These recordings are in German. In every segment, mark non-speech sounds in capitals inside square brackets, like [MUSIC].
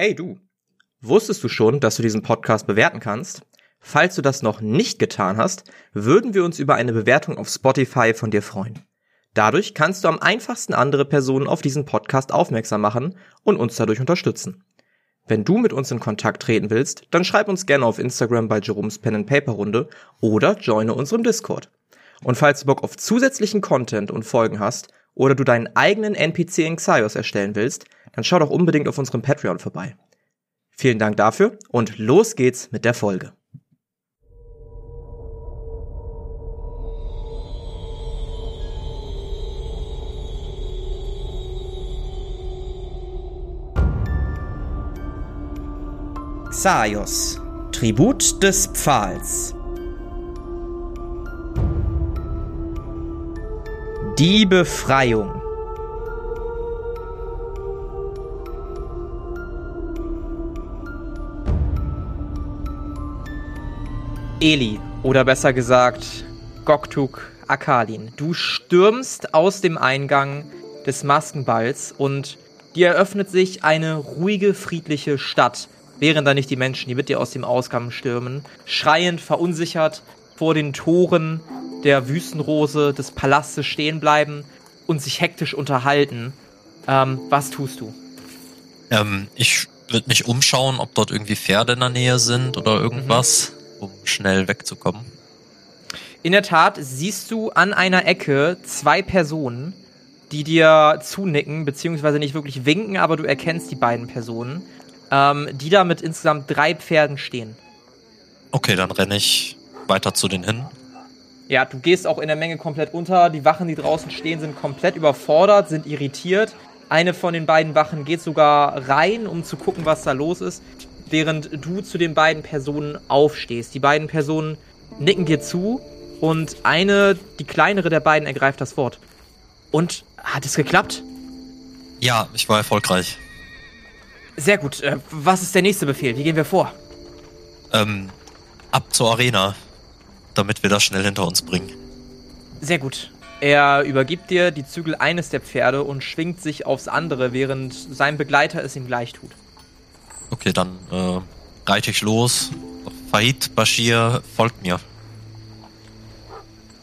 Hey du, wusstest du schon, dass du diesen Podcast bewerten kannst? Falls du das noch nicht getan hast, würden wir uns über eine Bewertung auf Spotify von dir freuen. Dadurch kannst du am einfachsten andere Personen auf diesen Podcast aufmerksam machen und uns dadurch unterstützen. Wenn du mit uns in Kontakt treten willst, dann schreib uns gerne auf Instagram bei Jerome's Pen and Paper Runde oder joine unserem Discord. Und falls du Bock auf zusätzlichen Content und Folgen hast oder du deinen eigenen NPC in Xaios erstellen willst, dann schau doch unbedingt auf unserem Patreon vorbei. Vielen Dank dafür und los geht's mit der Folge. Xaios, Tribut des Pfahls. Die Befreiung. Eli, oder besser gesagt Goktuk Akalin. Du stürmst aus dem Eingang des Maskenballs und dir eröffnet sich eine ruhige, friedliche Stadt, während da nicht die Menschen, die mit dir aus dem Ausgang stürmen, schreiend, verunsichert vor den Toren der Wüstenrose des Palastes stehen bleiben und sich hektisch unterhalten. Ähm, was tust du? Ähm, ich würde mich umschauen, ob dort irgendwie Pferde in der Nähe sind oder irgendwas. Mhm um schnell wegzukommen. In der Tat siehst du an einer Ecke zwei Personen, die dir zunicken, beziehungsweise nicht wirklich winken, aber du erkennst die beiden Personen, ähm, die da mit insgesamt drei Pferden stehen. Okay, dann renne ich weiter zu denen hin. Ja, du gehst auch in der Menge komplett unter. Die Wachen, die draußen stehen, sind komplett überfordert, sind irritiert. Eine von den beiden Wachen geht sogar rein, um zu gucken, was da los ist während du zu den beiden Personen aufstehst. Die beiden Personen nicken dir zu und eine, die kleinere der beiden, ergreift das Wort. Und hat es geklappt? Ja, ich war erfolgreich. Sehr gut. Äh, was ist der nächste Befehl? Wie gehen wir vor? Ähm, ab zur Arena, damit wir das schnell hinter uns bringen. Sehr gut. Er übergibt dir die Zügel eines der Pferde und schwingt sich aufs andere, während sein Begleiter es ihm gleich tut. Okay, dann äh, reite ich los. Fahid Bashir folgt mir.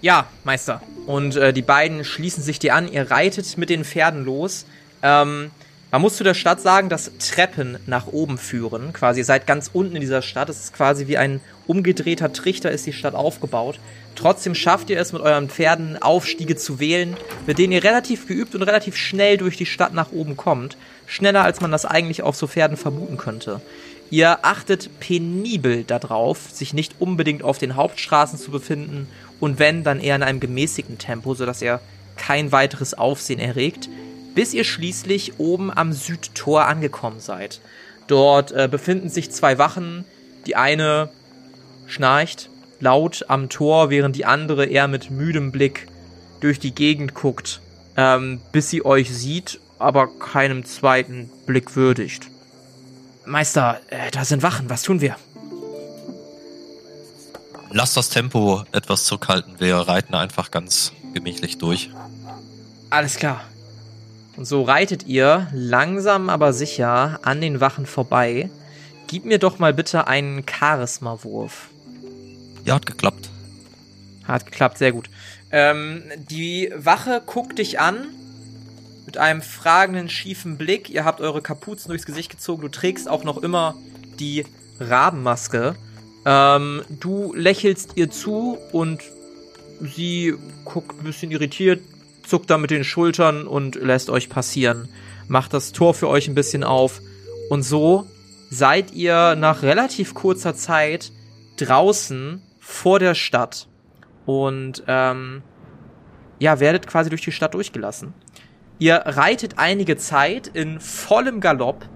Ja, Meister. Und äh, die beiden schließen sich dir an. Ihr reitet mit den Pferden los. Ähm, man muss zu der Stadt sagen, dass Treppen nach oben führen. Quasi, ihr seid ganz unten in dieser Stadt. Es ist quasi wie ein umgedrehter Trichter ist die Stadt aufgebaut. Trotzdem schafft ihr es mit euren Pferden Aufstiege zu wählen, mit denen ihr relativ geübt und relativ schnell durch die Stadt nach oben kommt. Schneller als man das eigentlich auf so Pferden vermuten könnte. Ihr achtet penibel darauf, sich nicht unbedingt auf den Hauptstraßen zu befinden und wenn, dann eher in einem gemäßigten Tempo, sodass ihr kein weiteres Aufsehen erregt, bis ihr schließlich oben am Südtor angekommen seid. Dort äh, befinden sich zwei Wachen. Die eine schnarcht laut am Tor, während die andere eher mit müdem Blick durch die Gegend guckt, ähm, bis sie euch sieht, aber keinem zweiten Blick würdigt. Meister, äh, da sind Wachen, was tun wir? Lass das Tempo etwas zurückhalten, wir reiten einfach ganz gemächlich durch. Alles klar. Und so reitet ihr langsam aber sicher an den Wachen vorbei. Gib mir doch mal bitte einen Charisma-Wurf. Ja, hat geklappt. Hat geklappt, sehr gut. Ähm, die Wache guckt dich an mit einem fragenden, schiefen Blick. Ihr habt eure Kapuzen durchs Gesicht gezogen. Du trägst auch noch immer die Rabenmaske. Ähm, du lächelst ihr zu und sie guckt ein bisschen irritiert, zuckt dann mit den Schultern und lässt euch passieren. Macht das Tor für euch ein bisschen auf. Und so seid ihr nach relativ kurzer Zeit draußen vor der Stadt und ähm, ja, werdet quasi durch die Stadt durchgelassen. Ihr reitet einige Zeit in vollem Galopp,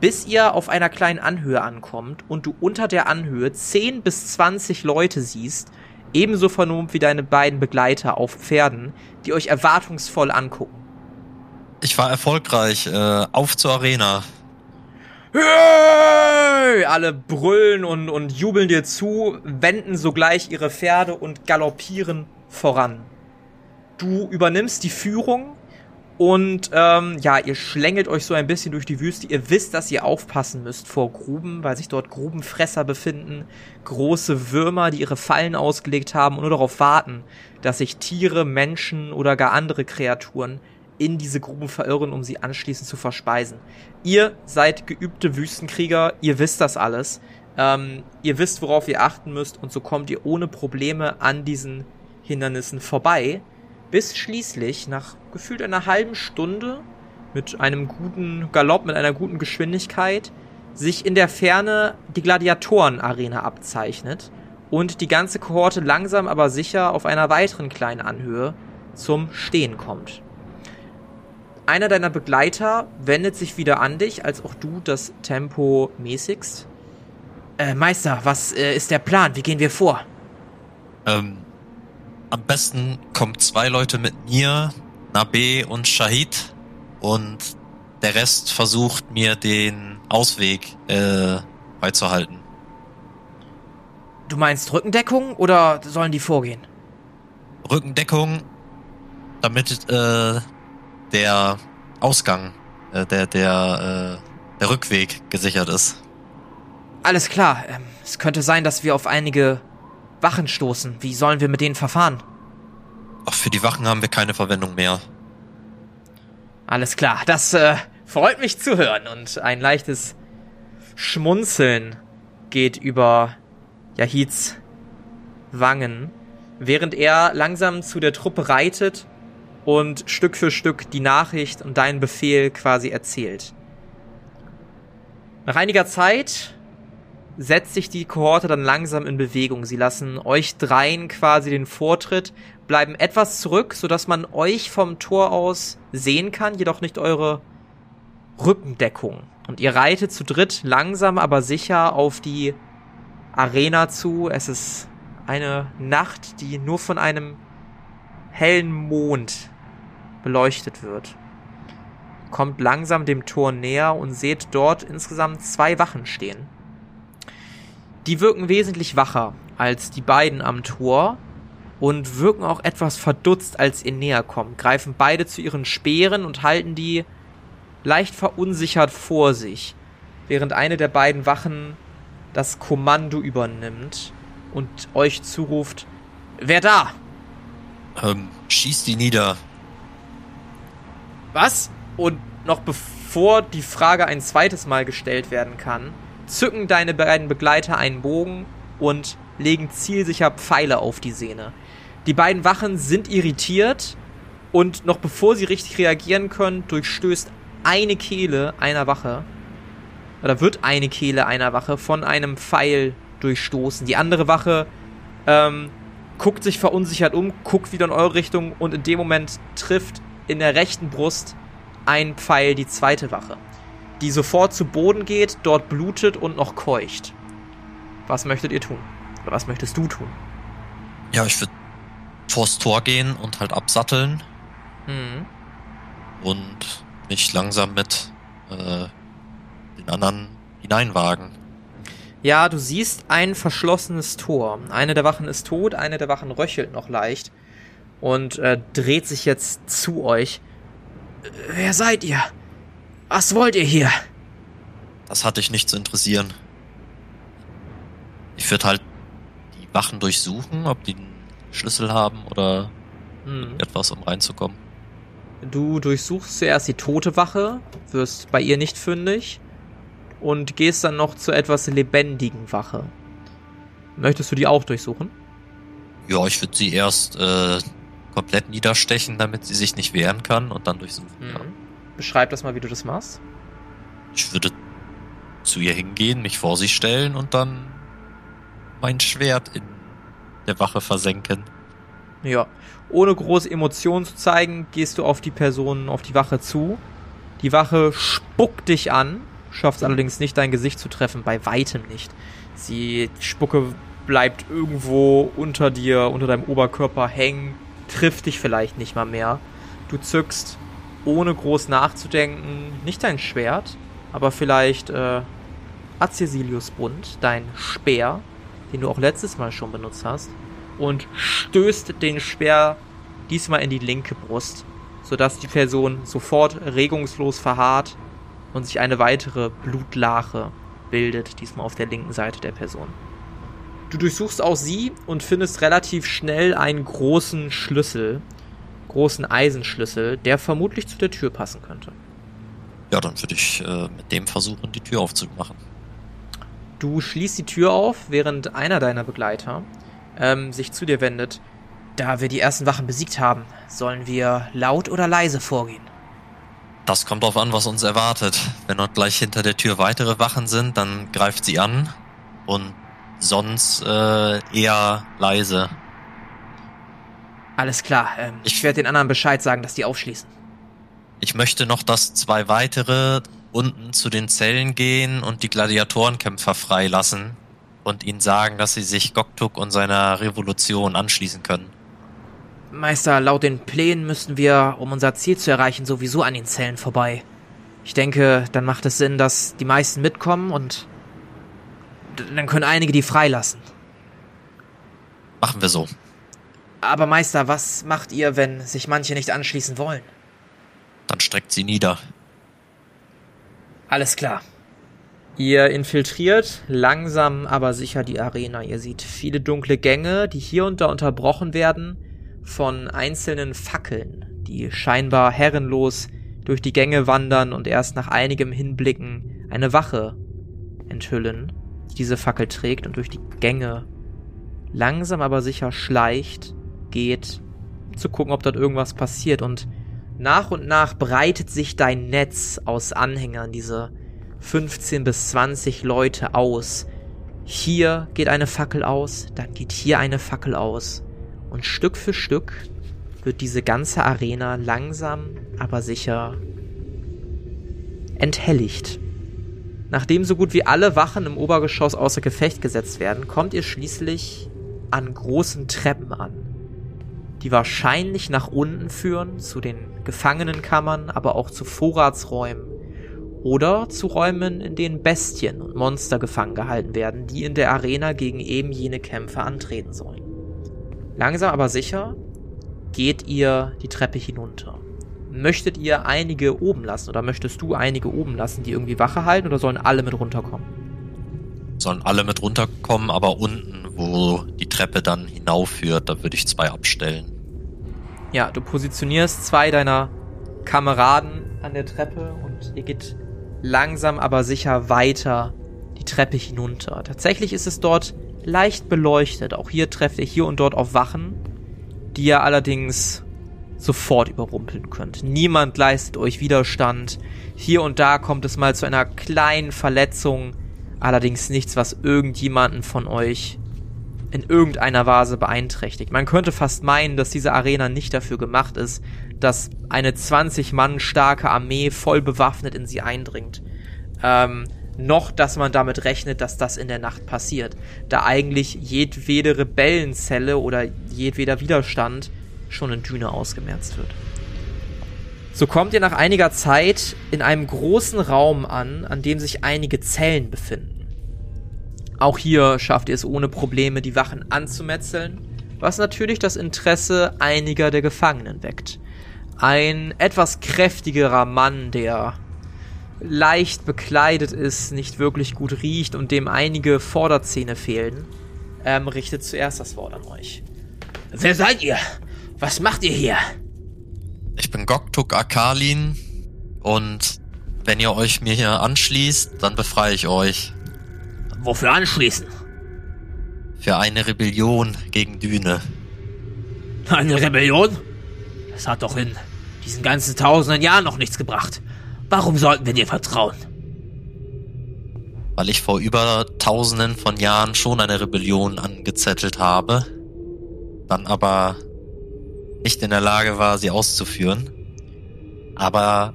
bis ihr auf einer kleinen Anhöhe ankommt und du unter der Anhöhe 10 bis 20 Leute siehst, ebenso vernommt wie deine beiden Begleiter auf Pferden, die euch erwartungsvoll angucken. Ich war erfolgreich. Äh, auf zur Arena. Hey! Alle brüllen und, und jubeln dir zu, wenden sogleich ihre Pferde und galoppieren voran. Du übernimmst die Führung Und ähm, ja, ihr schlängelt euch so ein bisschen durch die Wüste. Ihr wisst, dass ihr aufpassen müsst vor Gruben, weil sich dort Grubenfresser befinden. Große Würmer, die ihre Fallen ausgelegt haben und nur darauf warten, dass sich Tiere, Menschen oder gar andere Kreaturen in diese Gruben verirren, um sie anschließend zu verspeisen. Ihr seid geübte Wüstenkrieger, ihr wisst das alles. Ähm, ihr wisst, worauf ihr achten müsst und so kommt ihr ohne Probleme an diesen Hindernissen vorbei bis schließlich nach gefühlt einer halben Stunde mit einem guten Galopp, mit einer guten Geschwindigkeit sich in der Ferne die Gladiatorenarena abzeichnet und die ganze Kohorte langsam aber sicher auf einer weiteren kleinen Anhöhe zum Stehen kommt. Einer deiner Begleiter wendet sich wieder an dich, als auch du das Tempo mäßigst. Äh, Meister, was äh, ist der Plan? Wie gehen wir vor? Ähm, am besten kommen zwei Leute mit mir, Nabe und Shahid, und der Rest versucht mir den Ausweg äh, beizuhalten. Du meinst Rückendeckung oder sollen die vorgehen? Rückendeckung, damit äh, der Ausgang, äh, der der äh, der Rückweg gesichert ist. Alles klar. Ähm, es könnte sein, dass wir auf einige Wachen stoßen. Wie sollen wir mit denen verfahren? Ach, für die Wachen haben wir keine Verwendung mehr. Alles klar, das äh, freut mich zu hören und ein leichtes Schmunzeln geht über Yahids Wangen, während er langsam zu der Truppe reitet und Stück für Stück die Nachricht und deinen Befehl quasi erzählt. Nach einiger Zeit setzt sich die Kohorte dann langsam in Bewegung. Sie lassen euch dreien quasi den Vortritt, bleiben etwas zurück, sodass man euch vom Tor aus sehen kann, jedoch nicht eure Rückendeckung. Und ihr reitet zu dritt langsam aber sicher auf die Arena zu. Es ist eine Nacht, die nur von einem hellen Mond beleuchtet wird. Kommt langsam dem Tor näher und seht dort insgesamt zwei Wachen stehen. Die wirken wesentlich wacher als die beiden am Tor und wirken auch etwas verdutzt, als ihr näher kommt. Greifen beide zu ihren Speeren und halten die leicht verunsichert vor sich, während eine der beiden Wachen das Kommando übernimmt und euch zuruft, wer da? Ähm, schießt die nieder. Was? Und noch bevor die Frage ein zweites Mal gestellt werden kann, zücken deine beiden Begleiter einen Bogen und legen zielsicher Pfeile auf die Sehne. Die beiden Wachen sind irritiert und noch bevor sie richtig reagieren können, durchstößt eine Kehle einer Wache oder wird eine Kehle einer Wache von einem Pfeil durchstoßen. Die andere Wache ähm, guckt sich verunsichert um, guckt wieder in eure Richtung und in dem Moment trifft in der rechten Brust ein Pfeil die zweite Wache die sofort zu Boden geht, dort blutet und noch keucht. Was möchtet ihr tun? Oder was möchtest du tun? Ja, ich würde vors Tor gehen und halt absatteln. Mhm. Und mich langsam mit äh, den anderen hineinwagen. Ja, du siehst ein verschlossenes Tor. Eine der Wachen ist tot, eine der Wachen röchelt noch leicht und äh, dreht sich jetzt zu euch. Wer seid ihr? Was wollt ihr hier? Das hat dich nicht zu interessieren. Ich würde halt die Wachen durchsuchen, ob die einen Schlüssel haben oder hm. etwas, um reinzukommen. Du durchsuchst zuerst die tote Wache, wirst bei ihr nicht fündig und gehst dann noch zur etwas lebendigen Wache. Möchtest du die auch durchsuchen? Ja, ich würde sie erst äh, komplett niederstechen, damit sie sich nicht wehren kann und dann durchsuchen. Mhm. Beschreib das mal, wie du das machst. Ich würde zu ihr hingehen, mich vor sie stellen und dann mein Schwert in der Wache versenken. Ja. Ohne große Emotionen zu zeigen, gehst du auf die Person, auf die Wache zu. Die Wache spuckt dich an, schafft allerdings nicht, dein Gesicht zu treffen, bei weitem nicht. Sie, die Spucke bleibt irgendwo unter dir, unter deinem Oberkörper hängen, trifft dich vielleicht nicht mal mehr. Du zückst ohne groß nachzudenken, nicht dein Schwert, aber vielleicht äh, Acesilius Bund, dein Speer, den du auch letztes Mal schon benutzt hast, und stößt den Speer diesmal in die linke Brust. sodass die Person sofort regungslos verharrt und sich eine weitere Blutlache bildet, diesmal auf der linken Seite der Person. Du durchsuchst auch sie und findest relativ schnell einen großen Schlüssel, großen Eisenschlüssel, der vermutlich zu der Tür passen könnte. Ja, dann würde ich äh, mit dem versuchen, die Tür aufzumachen. Du schließt die Tür auf, während einer deiner Begleiter ähm, sich zu dir wendet. Da wir die ersten Wachen besiegt haben, sollen wir laut oder leise vorgehen? Das kommt darauf an, was uns erwartet. Wenn dort gleich hinter der Tür weitere Wachen sind, dann greift sie an und sonst äh, eher leise. Alles klar. Ähm, ich, ich werde den anderen Bescheid sagen, dass die aufschließen. Ich möchte noch, dass zwei weitere unten zu den Zellen gehen und die Gladiatorenkämpfer freilassen und ihnen sagen, dass sie sich Goktuk und seiner Revolution anschließen können. Meister, laut den Plänen müssten wir, um unser Ziel zu erreichen, sowieso an den Zellen vorbei. Ich denke, dann macht es Sinn, dass die meisten mitkommen und dann können einige die freilassen. Machen wir so. Aber Meister, was macht ihr, wenn sich manche nicht anschließen wollen? Dann streckt sie nieder. Alles klar. Ihr infiltriert langsam aber sicher die Arena. Ihr seht viele dunkle Gänge, die hier und da unterbrochen werden von einzelnen Fackeln, die scheinbar herrenlos durch die Gänge wandern und erst nach einigem Hinblicken eine Wache enthüllen, die diese Fackel trägt und durch die Gänge langsam aber sicher schleicht, geht, zu gucken, ob dort irgendwas passiert und nach und nach breitet sich dein Netz aus Anhängern, diese 15 bis 20 Leute aus. Hier geht eine Fackel aus, dann geht hier eine Fackel aus. Und Stück für Stück wird diese ganze Arena langsam, aber sicher enthelligt. Nachdem so gut wie alle Wachen im Obergeschoss außer Gefecht gesetzt werden, kommt ihr schließlich an großen Treppen an, die wahrscheinlich nach unten führen zu den Gefangenenkammern, aber auch zu Vorratsräumen oder zu Räumen, in denen Bestien und Monster gefangen gehalten werden, die in der Arena gegen eben jene Kämpfe antreten sollen. Langsam aber sicher geht ihr die Treppe hinunter. Möchtet ihr einige oben lassen oder möchtest du einige oben lassen, die irgendwie Wache halten oder sollen alle mit runterkommen? Sollen alle mit runterkommen, aber unten, wo die Treppe dann hinaufführt, da würde ich zwei abstellen. Ja, du positionierst zwei deiner Kameraden an der Treppe und ihr geht langsam aber sicher weiter die Treppe hinunter. Tatsächlich ist es dort leicht beleuchtet. Auch hier trefft ihr hier und dort auf Wachen, die ihr allerdings sofort überrumpeln könnt. Niemand leistet euch Widerstand. Hier und da kommt es mal zu einer kleinen Verletzung, allerdings nichts, was irgendjemanden von euch in irgendeiner Weise beeinträchtigt. Man könnte fast meinen, dass diese Arena nicht dafür gemacht ist, dass eine 20 Mann starke Armee voll bewaffnet in sie eindringt. Ähm, noch, dass man damit rechnet, dass das in der Nacht passiert, da eigentlich jedwede Rebellenzelle oder jedweder Widerstand schon in Düne ausgemerzt wird. So kommt ihr nach einiger Zeit in einem großen Raum an, an dem sich einige Zellen befinden. Auch hier schafft ihr es ohne Probleme, die Wachen anzumetzeln, was natürlich das Interesse einiger der Gefangenen weckt. Ein etwas kräftigerer Mann, der leicht bekleidet ist, nicht wirklich gut riecht und dem einige Vorderzähne fehlen, ähm, richtet zuerst das Wort an euch. Wer seid ihr? Was macht ihr hier? Ich bin Goktuk Akalin und wenn ihr euch mir hier anschließt, dann befreie ich euch. Wofür anschließen? Für eine Rebellion gegen Düne. Eine Rebellion? Das hat doch in diesen ganzen tausenden Jahren noch nichts gebracht. Warum sollten wir dir vertrauen? Weil ich vor über tausenden von Jahren schon eine Rebellion angezettelt habe, dann aber nicht in der Lage war, sie auszuführen. Aber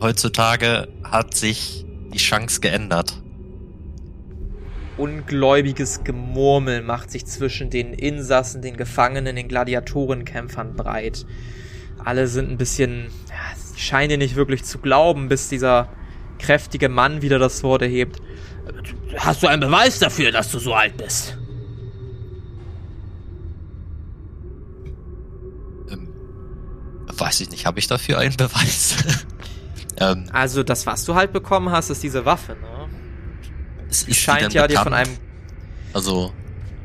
heutzutage hat sich die Chance geändert. Ungläubiges Gemurmel macht sich zwischen den Insassen, den Gefangenen, den Gladiatorenkämpfern breit. Alle sind ein bisschen ja, scheine nicht wirklich zu glauben, bis dieser kräftige Mann wieder das Wort erhebt. Hast du einen Beweis dafür, dass du so alt bist? Ähm, weiß ich nicht, habe ich dafür einen Beweis? [LAUGHS] ähm, also das, was du halt bekommen hast, ist diese Waffe, ne? Es ist scheint ja bekannt? dir von einem. Also.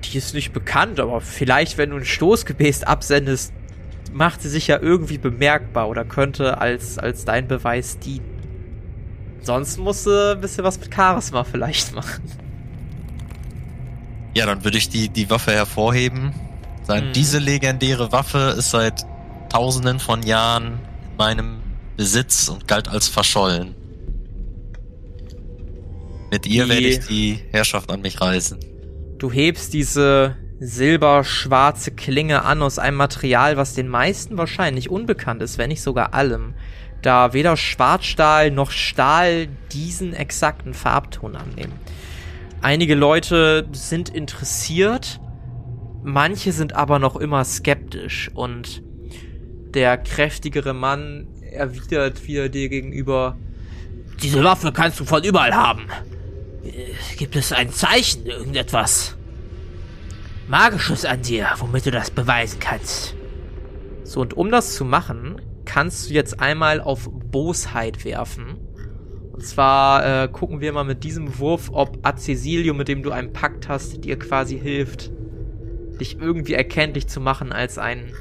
Die ist nicht bekannt, aber vielleicht, wenn du ein Stoßgebet absendest, macht sie sich ja irgendwie bemerkbar oder könnte als, als dein Beweis dienen. Sonst musst du ein bisschen was mit Charisma vielleicht machen. Ja, dann würde ich die, die Waffe hervorheben. Sagen, hm. diese legendäre Waffe ist seit tausenden von Jahren in meinem Besitz und galt als verschollen. Mit ihr die, werde ich die Herrschaft an mich reißen. Du hebst diese silberschwarze Klinge an aus einem Material, was den meisten wahrscheinlich unbekannt ist, wenn nicht sogar allem, da weder Schwarzstahl noch Stahl diesen exakten Farbton annehmen. Einige Leute sind interessiert, manche sind aber noch immer skeptisch und der kräftigere Mann erwidert wieder dir gegenüber, diese Waffe kannst du von überall haben. Gibt es ein Zeichen, irgendetwas? Magisches an dir, womit du das beweisen kannst. So, und um das zu machen, kannst du jetzt einmal auf Bosheit werfen. Und zwar äh, gucken wir mal mit diesem Wurf, ob Acesilio, mit dem du einen Pakt hast, dir quasi hilft, dich irgendwie erkenntlich zu machen als ein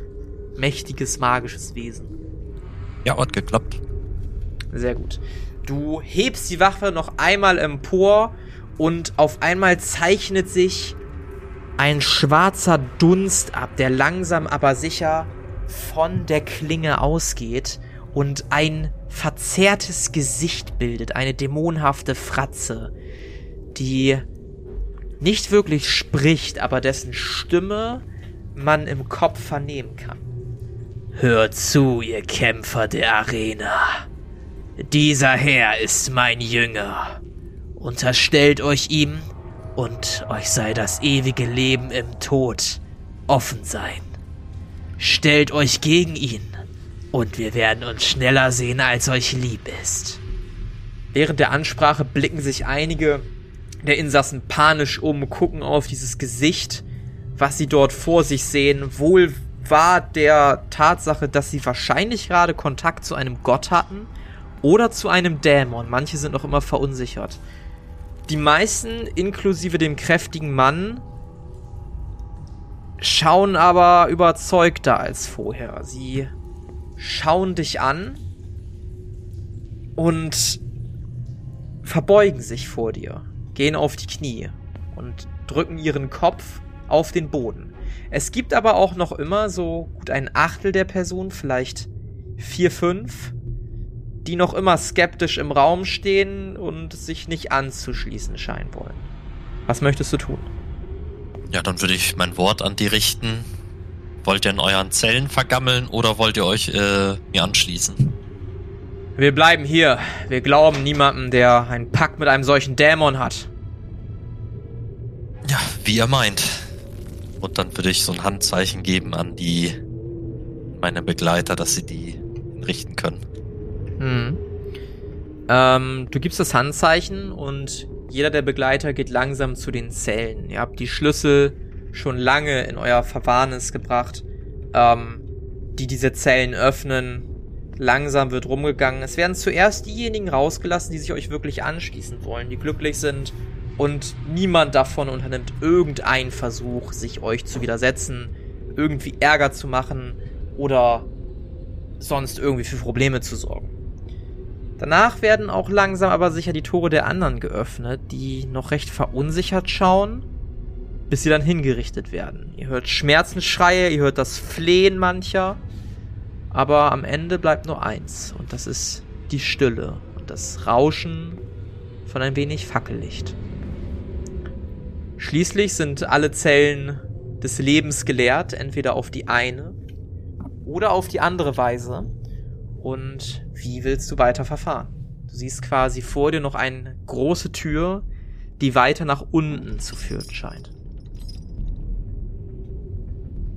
mächtiges, magisches Wesen. Ja, hat geklappt. Sehr gut. Du hebst die Waffe noch einmal empor und auf einmal zeichnet sich ein schwarzer Dunst ab, der langsam aber sicher von der Klinge ausgeht und ein verzerrtes Gesicht bildet, eine dämonhafte Fratze, die nicht wirklich spricht, aber dessen Stimme man im Kopf vernehmen kann. Hört zu, ihr Kämpfer der Arena. Dieser Herr ist mein Jünger. Unterstellt euch ihm und euch sei das ewige Leben im Tod offen sein. Stellt euch gegen ihn und wir werden uns schneller sehen, als euch lieb ist. Während der Ansprache blicken sich einige der Insassen panisch um, gucken auf dieses Gesicht, was sie dort vor sich sehen, wohl war der Tatsache, dass sie wahrscheinlich gerade Kontakt zu einem Gott hatten oder zu einem Dämon. Manche sind noch immer verunsichert. Die meisten, inklusive dem kräftigen Mann, schauen aber überzeugter als vorher. Sie schauen dich an und verbeugen sich vor dir, gehen auf die Knie und drücken ihren Kopf auf den Boden. Es gibt aber auch noch immer so gut ein Achtel der Personen, vielleicht vier, fünf, die noch immer skeptisch im Raum stehen und sich nicht anzuschließen scheinen wollen. Was möchtest du tun? Ja, dann würde ich mein Wort an die richten. Wollt ihr in euren Zellen vergammeln oder wollt ihr euch äh, mir anschließen? Wir bleiben hier. Wir glauben niemandem, der einen Pakt mit einem solchen Dämon hat. Ja, wie ihr meint. Und dann würde ich so ein Handzeichen geben an die meine Begleiter, dass sie die richten können. Hm. Ähm, du gibst das Handzeichen und jeder der Begleiter geht langsam zu den Zellen. Ihr habt die Schlüssel schon lange in euer Verwahrnis gebracht, ähm, die diese Zellen öffnen. Langsam wird rumgegangen. Es werden zuerst diejenigen rausgelassen, die sich euch wirklich anschließen wollen, die glücklich sind und niemand davon unternimmt irgendeinen Versuch, sich euch zu widersetzen, irgendwie Ärger zu machen oder sonst irgendwie für Probleme zu sorgen. Danach werden auch langsam aber sicher die Tore der anderen geöffnet, die noch recht verunsichert schauen, bis sie dann hingerichtet werden. Ihr hört Schmerzensschreie, ihr hört das Flehen mancher, aber am Ende bleibt nur eins, und das ist die Stille und das Rauschen von ein wenig Fackellicht. Schließlich sind alle Zellen des Lebens geleert, entweder auf die eine oder auf die andere Weise, und wie willst du weiter verfahren? Du siehst quasi vor dir noch eine große Tür, die weiter nach unten zu führen scheint.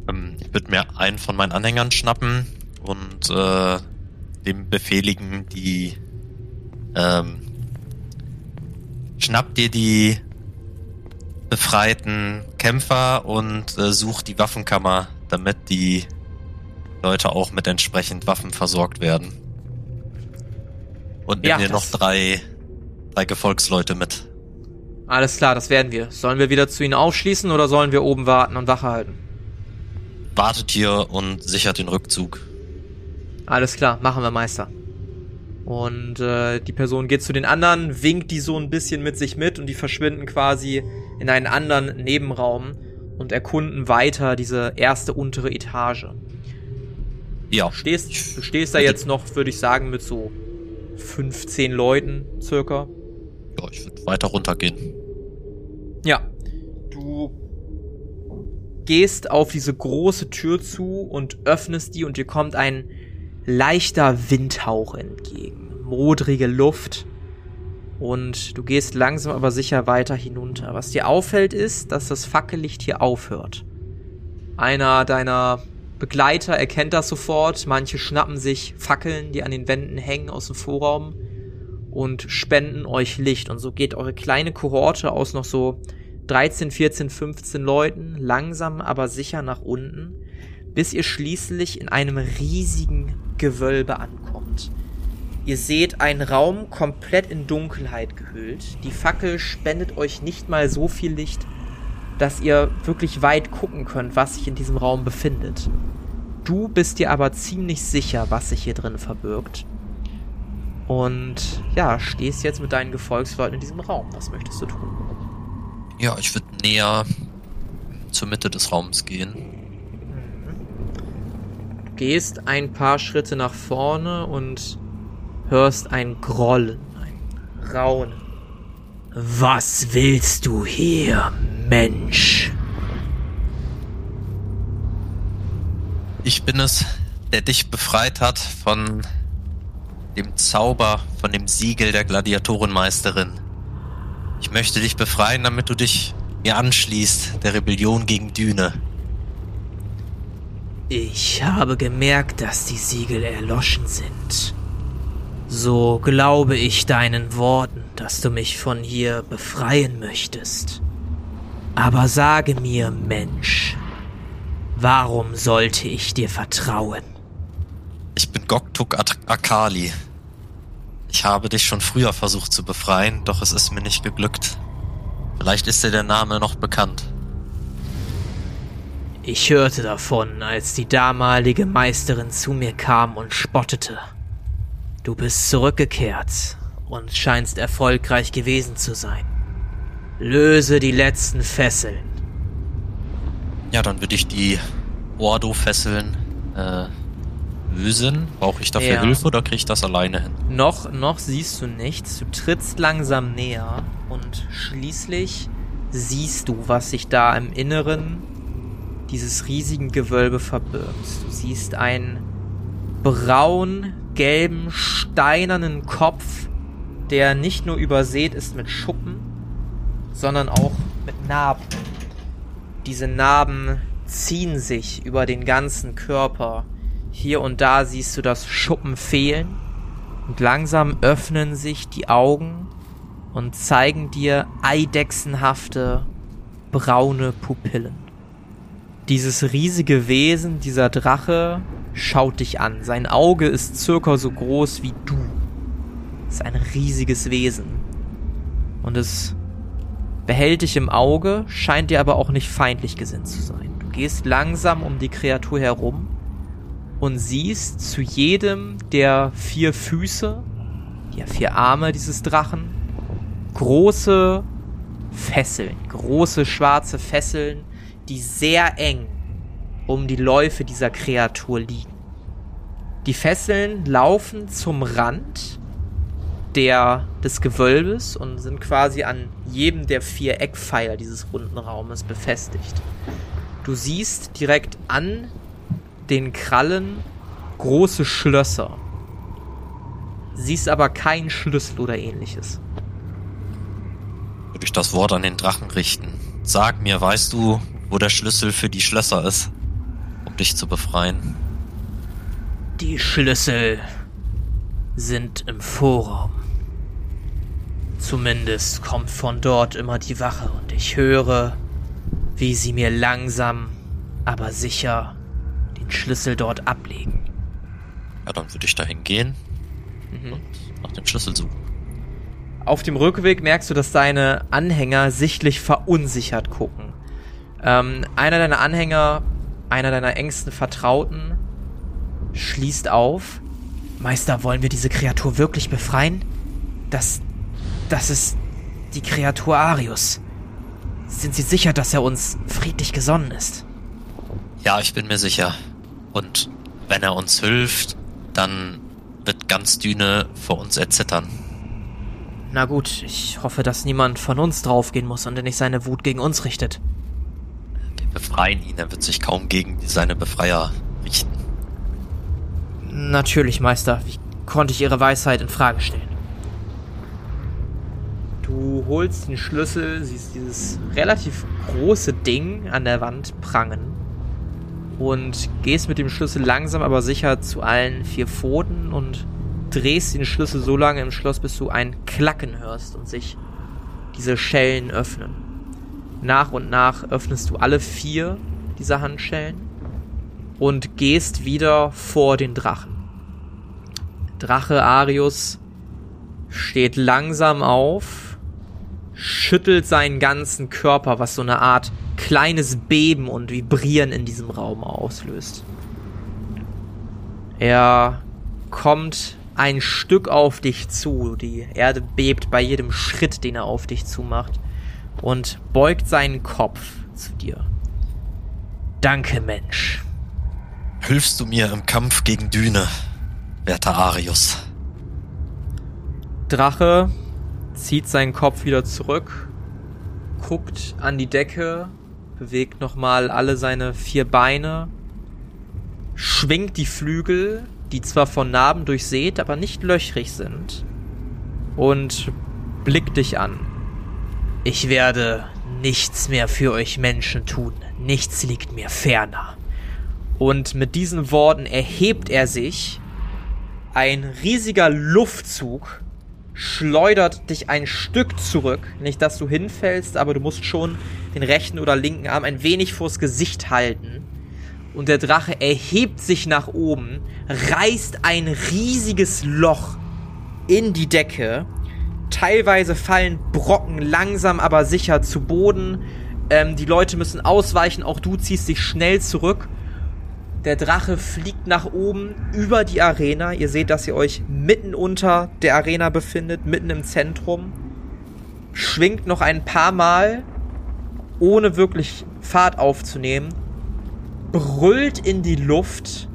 Ähm, ich würde mir einen von meinen Anhängern schnappen und äh, dem befehligen, die ähm, schnapp dir die befreiten Kämpfer und äh, such die Waffenkammer, damit die Leute auch mit entsprechend Waffen versorgt werden. Und nimm Ja, dir noch drei, drei Gefolgsleute mit. Alles klar, das werden wir. Sollen wir wieder zu ihnen aufschließen oder sollen wir oben warten und Wache halten? Wartet hier und sichert den Rückzug. Alles klar, machen wir Meister. Und äh, die Person geht zu den anderen, winkt die so ein bisschen mit sich mit und die verschwinden quasi in einen anderen Nebenraum und erkunden weiter diese erste untere Etage. Ja, Du stehst, du stehst da jetzt noch, würde ich sagen, mit so 15 Leuten circa. ja ich würde weiter runtergehen. Ja. Du gehst auf diese große Tür zu und öffnest die und dir kommt ein leichter Windhauch entgegen. Modrige Luft. Und du gehst langsam aber sicher weiter hinunter. Was dir auffällt ist, dass das Fackellicht hier aufhört. Einer deiner Begleiter erkennt das sofort. Manche schnappen sich Fackeln, die an den Wänden hängen aus dem Vorraum und spenden euch Licht. Und so geht eure kleine Kohorte aus noch so 13, 14, 15 Leuten langsam aber sicher nach unten, bis ihr schließlich in einem riesigen Gewölbe ankommt. Ihr seht einen Raum komplett in Dunkelheit gehüllt. Die Fackel spendet euch nicht mal so viel Licht, dass ihr wirklich weit gucken könnt, was sich in diesem Raum befindet. Du bist dir aber ziemlich sicher, was sich hier drin verbirgt. Und ja, stehst jetzt mit deinen Gefolgsleuten in diesem Raum. Was möchtest du tun? Ja, ich würde näher zur Mitte des Raums gehen. Du gehst ein paar Schritte nach vorne und hörst ein Grollen, ein Raunen. Was willst du hier, Mensch? Ich bin es, der dich befreit hat von dem Zauber, von dem Siegel der Gladiatorenmeisterin. Ich möchte dich befreien, damit du dich mir anschließt, der Rebellion gegen Düne. Ich habe gemerkt, dass die Siegel erloschen sind. So glaube ich deinen Worten, dass du mich von hier befreien möchtest. Aber sage mir, Mensch, warum sollte ich dir vertrauen? Ich bin Goktuk Akali. Ich habe dich schon früher versucht zu befreien, doch es ist mir nicht geglückt. Vielleicht ist dir der Name noch bekannt. Ich hörte davon, als die damalige Meisterin zu mir kam und spottete. Du bist zurückgekehrt und scheinst erfolgreich gewesen zu sein. Löse die letzten Fesseln. Ja, dann würde ich die Ordo-Fesseln äh, lösen. Brauche ich dafür Ja. Hilfe oder kriege ich das alleine hin? Noch, noch siehst du nichts. Du trittst langsam näher und schließlich siehst du, was sich da im Inneren dieses riesigen Gewölbe verbirgt. Du siehst einen braun-gelben, steinernen Kopf, der nicht nur übersät ist mit Schuppen, sondern auch mit Narben. Diese Narben ziehen sich über den ganzen Körper. Hier und da siehst du das Schuppen fehlen und langsam öffnen sich die Augen und zeigen dir eidechsenhafte braune Pupillen. Dieses riesige Wesen, dieser Drache, schaut dich an. Sein Auge ist circa so groß wie du. ist ein riesiges Wesen. Und es behält dich im Auge, scheint dir aber auch nicht feindlich gesinnt zu sein. Du gehst langsam um die Kreatur herum und siehst zu jedem der vier Füße, ja vier Arme dieses Drachen, große Fesseln, große schwarze Fesseln, die sehr eng um die Läufe dieser Kreatur liegen. Die Fesseln laufen zum Rand der, des Gewölbes und sind quasi an jedem der vier Eckpfeiler dieses runden Raumes befestigt. Du siehst direkt an den Krallen große Schlösser. Siehst aber keinen Schlüssel oder ähnliches. Würde ich das Wort an den Drachen richten. Sag mir, weißt du, wo der Schlüssel für die Schlösser ist, um dich zu befreien? Die Schlüssel sind im Vorraum. Zumindest kommt von dort immer die Wache und ich höre, wie sie mir langsam, aber sicher den Schlüssel dort ablegen. Ja, dann würde ich dahin gehen mhm. und nach dem Schlüssel suchen. Auf dem Rückweg merkst du, dass deine Anhänger sichtlich verunsichert gucken. Ähm, einer deiner Anhänger, einer deiner engsten Vertrauten, schließt auf. Meister, wollen wir diese Kreatur wirklich befreien? Das, das ist die Kreatur Arius. Sind Sie sicher, dass er uns friedlich gesonnen ist? Ja, ich bin mir sicher. Und wenn er uns hilft, dann wird ganz Düne vor uns erzittern. Na gut, ich hoffe, dass niemand von uns draufgehen muss und er nicht seine Wut gegen uns richtet. Wir befreien ihn, er wird sich kaum gegen seine Befreier richten. Natürlich, Meister. Wie konnte ich Ihre Weisheit in Frage stellen? Du holst den Schlüssel, siehst dieses relativ große Ding an der Wand prangen und gehst mit dem Schlüssel langsam aber sicher zu allen vier Pfoten und drehst den Schlüssel so lange im Schloss, bis du ein Klacken hörst und sich diese Schellen öffnen. Nach und nach öffnest du alle vier dieser Handschellen und gehst wieder vor den Drachen. Drache Arius steht langsam auf, schüttelt seinen ganzen Körper, was so eine Art kleines Beben und Vibrieren in diesem Raum auslöst. Er kommt ein Stück auf dich zu. Die Erde bebt bei jedem Schritt, den er auf dich zumacht. Und beugt seinen Kopf zu dir. Danke, Mensch. Hilfst du mir im Kampf gegen Düne, werter Arius? Drache zieht seinen Kopf wieder zurück, guckt an die Decke, bewegt nochmal alle seine vier Beine, schwingt die Flügel die zwar von Narben durchsät, aber nicht löchrig sind. Und blickt dich an. Ich werde nichts mehr für euch Menschen tun. Nichts liegt mir ferner. Und mit diesen Worten erhebt er sich. Ein riesiger Luftzug schleudert dich ein Stück zurück. Nicht, dass du hinfällst, aber du musst schon den rechten oder linken Arm ein wenig vors Gesicht halten und der Drache erhebt sich nach oben, reißt ein riesiges Loch in die Decke. Teilweise fallen Brocken langsam aber sicher zu Boden. Ähm, die Leute müssen ausweichen, auch du ziehst dich schnell zurück. Der Drache fliegt nach oben über die Arena. Ihr seht, dass ihr euch mitten unter der Arena befindet, mitten im Zentrum. Schwingt noch ein paar Mal, ohne wirklich Fahrt aufzunehmen brüllt in die Luft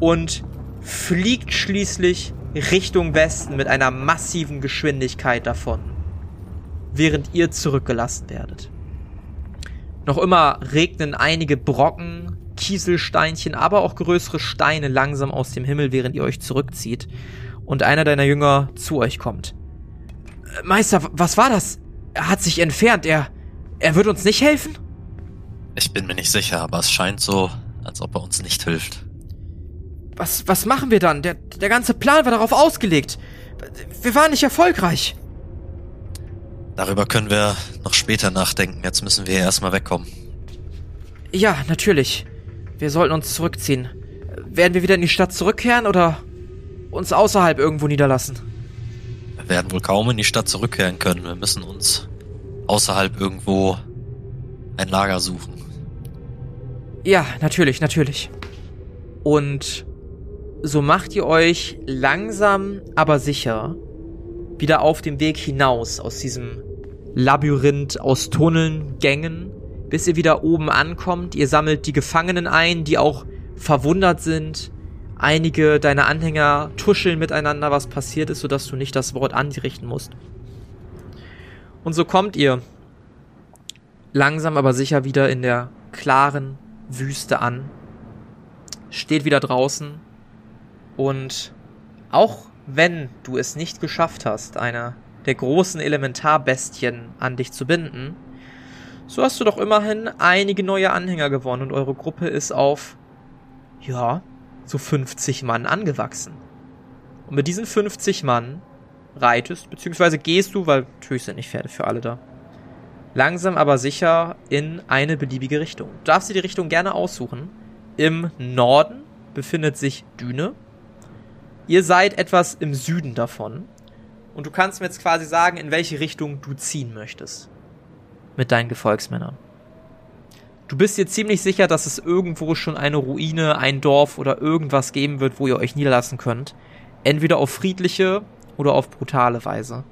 und fliegt schließlich Richtung Westen mit einer massiven Geschwindigkeit davon, während ihr zurückgelassen werdet. Noch immer regnen einige Brocken, Kieselsteinchen, aber auch größere Steine langsam aus dem Himmel, während ihr euch zurückzieht und einer deiner Jünger zu euch kommt. Äh, Meister, was war das? Er hat sich entfernt, er, er wird uns nicht helfen? Ich bin mir nicht sicher, aber es scheint so, als ob er uns nicht hilft. Was, was machen wir dann? Der, der ganze Plan war darauf ausgelegt. Wir waren nicht erfolgreich. Darüber können wir noch später nachdenken. Jetzt müssen wir erstmal wegkommen. Ja, natürlich. Wir sollten uns zurückziehen. Werden wir wieder in die Stadt zurückkehren oder uns außerhalb irgendwo niederlassen? Wir werden wohl kaum in die Stadt zurückkehren können. Wir müssen uns außerhalb irgendwo ein Lager suchen. Ja, natürlich, natürlich. Und so macht ihr euch langsam, aber sicher wieder auf dem Weg hinaus aus diesem Labyrinth aus Tunneln, Gängen, bis ihr wieder oben ankommt. Ihr sammelt die Gefangenen ein, die auch verwundert sind. Einige deiner Anhänger tuscheln miteinander, was passiert ist, sodass du nicht das Wort anrichten musst. Und so kommt ihr langsam aber sicher wieder in der klaren Wüste an, steht wieder draußen und auch wenn du es nicht geschafft hast, eine der großen Elementarbestien an dich zu binden, so hast du doch immerhin einige neue Anhänger gewonnen und eure Gruppe ist auf, ja, so 50 Mann angewachsen. Und mit diesen 50 Mann reitest, beziehungsweise gehst du, weil natürlich sind nicht Pferde für alle da, langsam aber sicher in eine beliebige Richtung. Du darfst dir die Richtung gerne aussuchen. Im Norden befindet sich Düne. Ihr seid etwas im Süden davon. Und du kannst mir jetzt quasi sagen, in welche Richtung du ziehen möchtest. Mit deinen Gefolgsmännern. Du bist dir ziemlich sicher, dass es irgendwo schon eine Ruine, ein Dorf oder irgendwas geben wird, wo ihr euch niederlassen könnt. Entweder auf friedliche oder auf brutale Weise.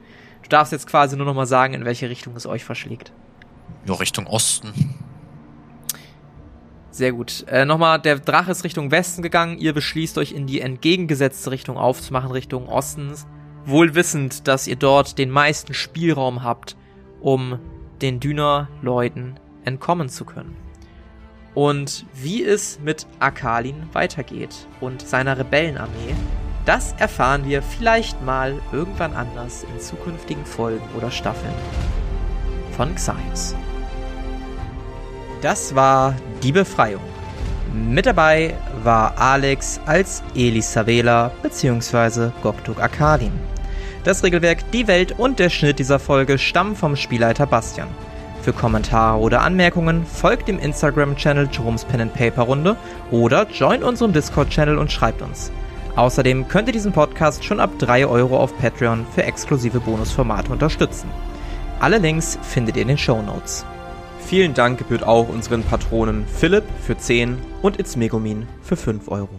Du darfst jetzt quasi nur noch mal sagen, in welche Richtung es euch verschlägt. Ja, Richtung Osten. Sehr gut. Äh, nochmal, der Drache ist Richtung Westen gegangen. Ihr beschließt euch in die entgegengesetzte Richtung aufzumachen, Richtung Ostens. Wohl wissend, dass ihr dort den meisten Spielraum habt, um den Düner-Leuten entkommen zu können und wie es mit Akalin weitergeht und seiner Rebellenarmee, das erfahren wir vielleicht mal irgendwann anders in zukünftigen Folgen oder Staffeln von Xaios. Das war die Befreiung. Mit dabei war Alex als Elisavela bzw. Goktuk Akalin. Das Regelwerk, die Welt und der Schnitt dieser Folge stammen vom Spielleiter Bastian. Für Kommentare oder Anmerkungen folgt dem Instagram-Channel Jerome's Pen and Paper Runde oder joint unserem Discord-Channel und schreibt uns. Außerdem könnt ihr diesen Podcast schon ab 3 Euro auf Patreon für exklusive Bonusformate unterstützen. Alle Links findet ihr in den Show Notes. Vielen Dank gebührt auch unseren Patronen Philipp für 10 und It's Megumin für 5 Euro.